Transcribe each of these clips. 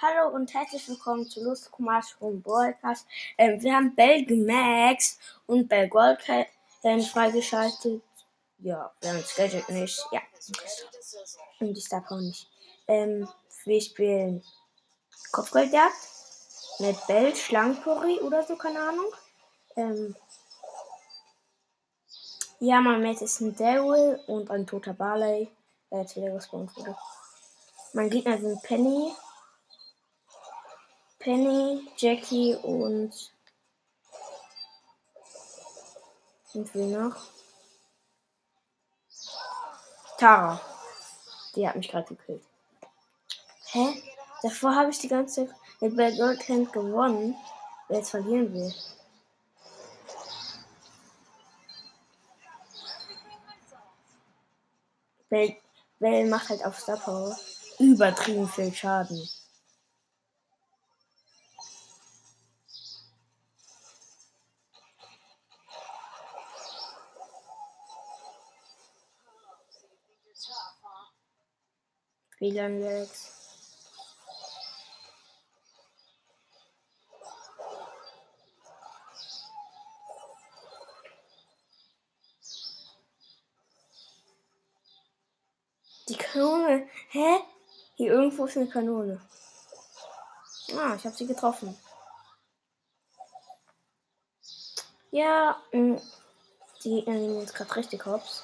Hallo und herzlich willkommen zu Lust Kumash und Broadcast. Ähm, wir haben Bell Max und Bell Goldcat ähm, freigeschaltet. Ja, wir haben das Gadget nicht. Ja. Und die Star Power nicht. Ähm, wir spielen Kopfgeldjagd mit Bell, Schlangenpori oder so, keine Ahnung. Ähm, ja, mein Mate ist ein Daryl und ein toter Barley, der jetzt wieder gespawnt wurde. Mein Gegner sind Penny, Penny, Jackie und und wer noch? Tara. Die hat mich gerade gekillt. Hä? Davor habe ich die ganze Zeit mit Bad Goldhand gewonnen. Wer jetzt verlieren will. Bell, Bell macht halt auf Star Power übertrieben viel Schaden. WLAN Lags. Die Kanone. Hä? Irgendwo ist eine Kanone. Ah, ich habe sie getroffen. Ja, mh, die Gegner nehmen jetzt gerade richtig hops.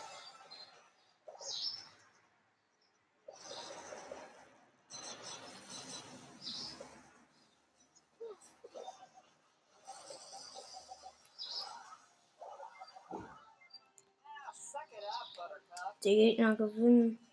Die Gegner gewinnen.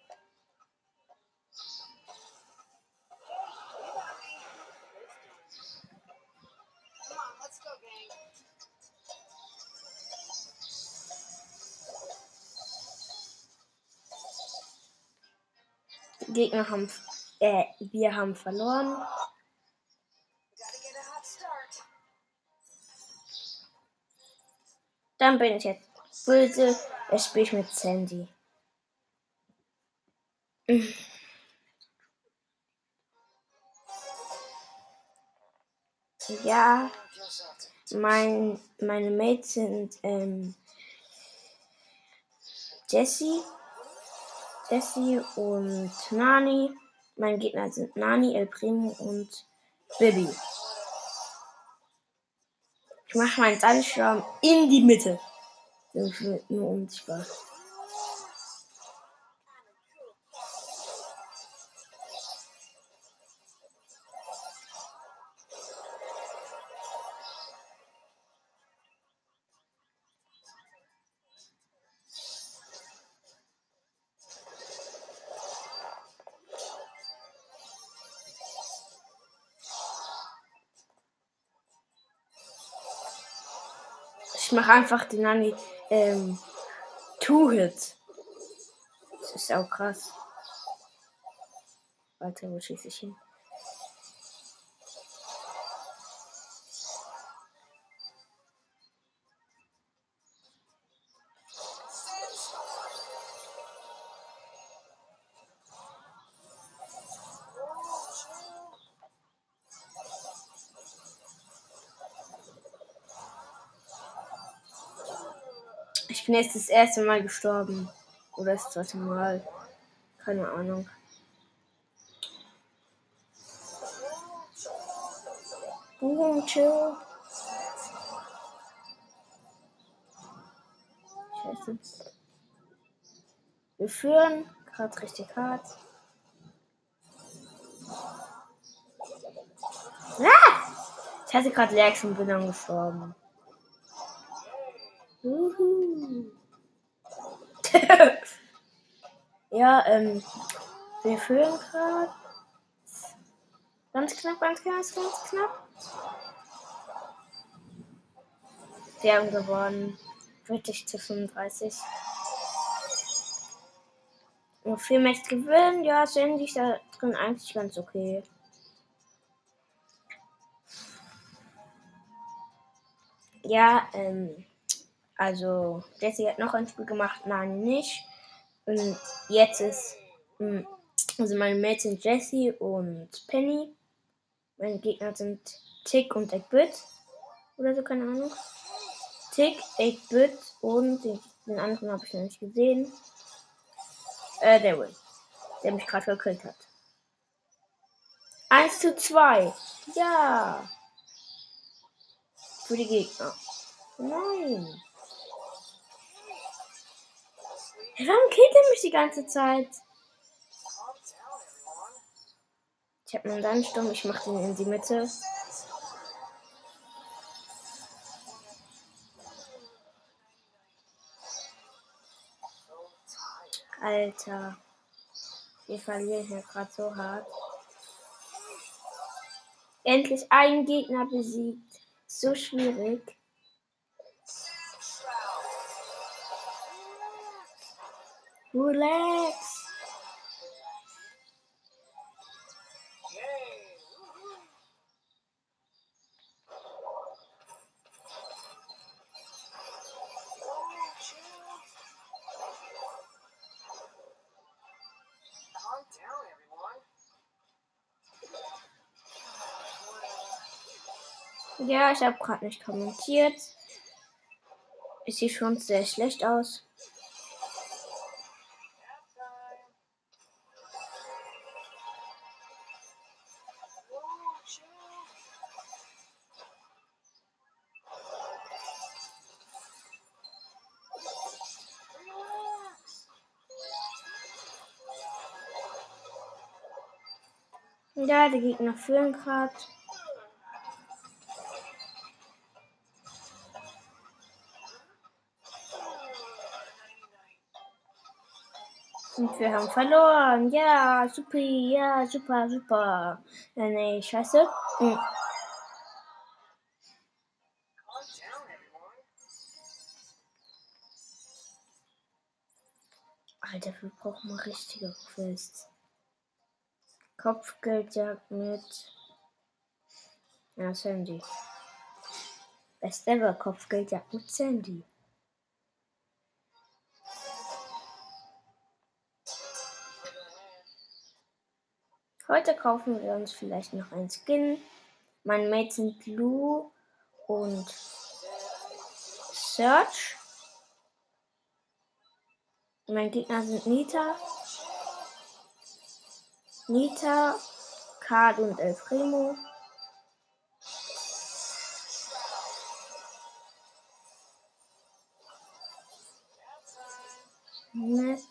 Gegner haben, äh, wir haben verloren. Dann bin ich jetzt böse. Es spiele ich mit Sandy. Ja, mein, meine Mates sind ähm, Jessie, Jessie und Nani. Meine Gegner sind Nani, El Primo und Bibi. Ich mache meinen Sandsturm in die Mitte. Das wird nur unsichtbar. Mache einfach den Nani ähm, Two-Hit. Das ist auch krass. Warte, wo schieße ich hin? Ich bin jetzt das erste Mal gestorben. Oder das zweite Mal. Keine Ahnung. Boom, chill. Scheiße. Wir führen gerade richtig hart. Ah! Ich hatte gerade Lex und bin dann gestorben. Juhu. Ja, ähm, wir führen gerade. Ganz knapp, ganz knapp, ganz knapp. Wir haben gewonnen. 40 zu 35. Nur vier Matches gewinnen, ja, sind ich da drin eigentlich ganz okay. Ja, ähm, also Jesse hat noch ein Spiel gemacht, nein, nicht. Und jetzt ist, mh, Also meine Mates sind Jessie und Penny. Meine Gegner sind Tick und Eggbit. Oder so, keine Ahnung. Tick, Eggbit und den, den anderen habe ich noch nicht gesehen. Äh, der Will. Der mich gerade gekillt hat. 1 zu 2. Ja. Für die Gegner. Nein. Warum killt er mich die ganze Zeit? Ich habe einen Sandsturm, ich mache den in die Mitte. Alter. Wir verlieren hier gerade so hart. Endlich einen Gegner besiegt. So schwierig. Relax. Ja, ich habe gerade nicht kommentiert. Es sieht schon sehr schlecht aus. Ja, die Gegner führen gerade. Und wir haben verloren. Ja, super, ja, super, super. Ja, nee, scheiße. Hm. Alter, wir brauchen mal richtige Quests. Kopfgeldjagd mit. Ja, Sandy. Best ever Kopfgeldjagd mit Sandy. Heute kaufen wir uns vielleicht noch ein Skin. Meine Mates sind Lou und Search. Mein Gegner sind Nita, Nita, Card und El Primo. Next?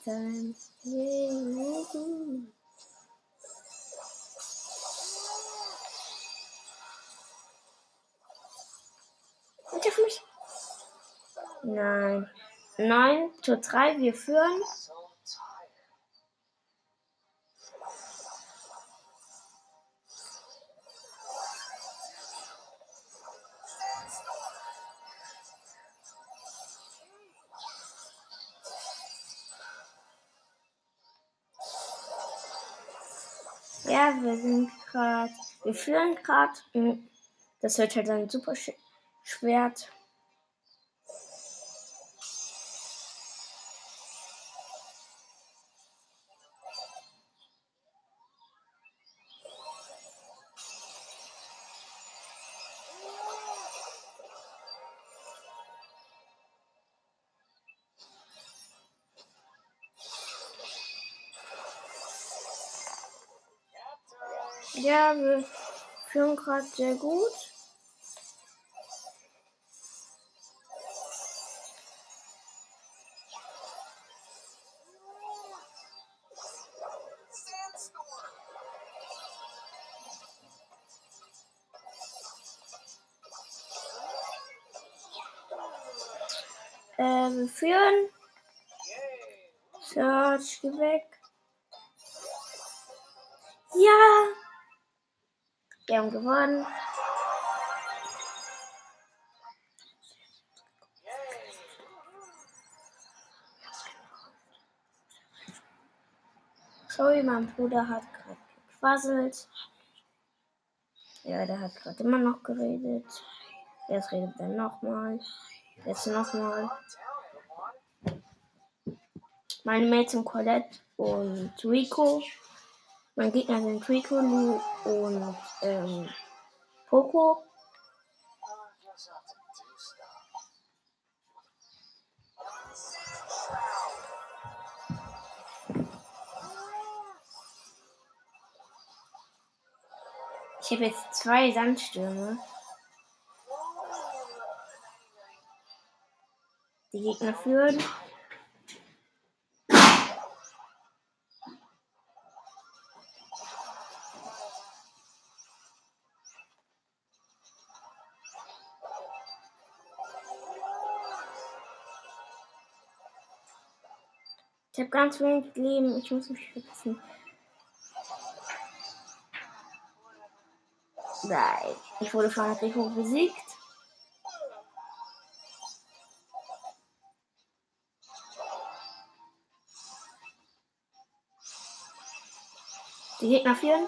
Nein. 9 zu 3, wir führen. Ja, wir sind gerade, wir führen gerade. Hm, das wird halt dann super. Schwert. Ja, wir führen gerade sehr gut. Ähm, führen. Search, geh weg. Ja. Wir haben gewonnen. Sorry, mein Bruder hat gerade gequasselt. Ja, der hat gerade immer noch geredet. Jetzt redet er nochmal. Jetzt nochmal. Meine sind Colette und Rico. Mein Gegner sind Rico, Lu und ähm, Poco. Ich habe jetzt zwei Sandstürme. Die Gegner führen. Ich habe ganz wenig Leben. Ich muss mich schützen. Nein, ich wurde von Rico besiegt. Die Gegner führen.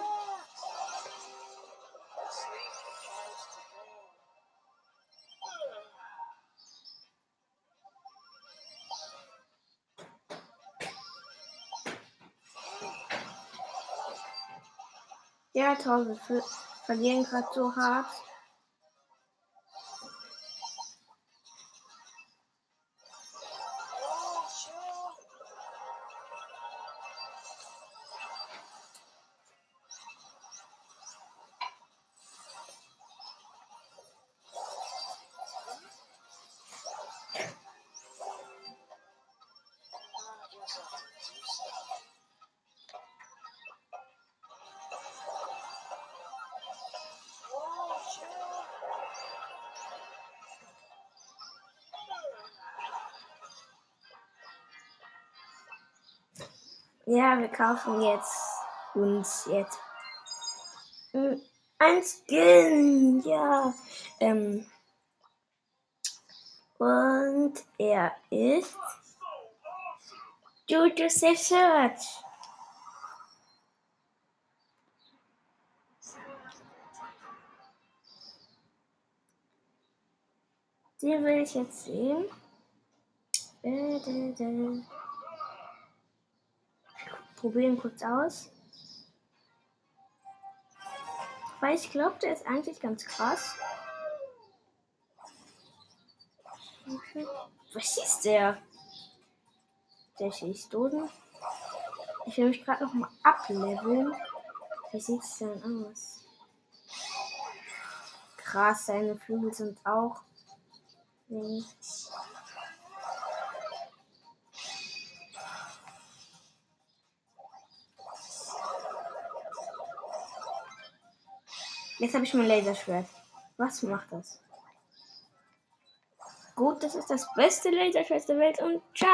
Ja, toll, wir verlieren gerade so hart. Ja, wir kaufen jetzt uns jetzt hm, ein Skin. Ja. Ähm, und er ist Jojo Search. Den will ich jetzt sehen. Probieren kurz aus. Weil ich glaube, der ist eigentlich ganz krass. Was schießt der? Der schießt Dosen. Ich will mich gerade noch mal ableveln. Wie sieht es denn aus? Krass, seine Flügel sind auch. Nee. Jetzt habe ich mein Laserschwert. Was macht das? Gut, das ist das beste Laserschwert der Welt und ciao.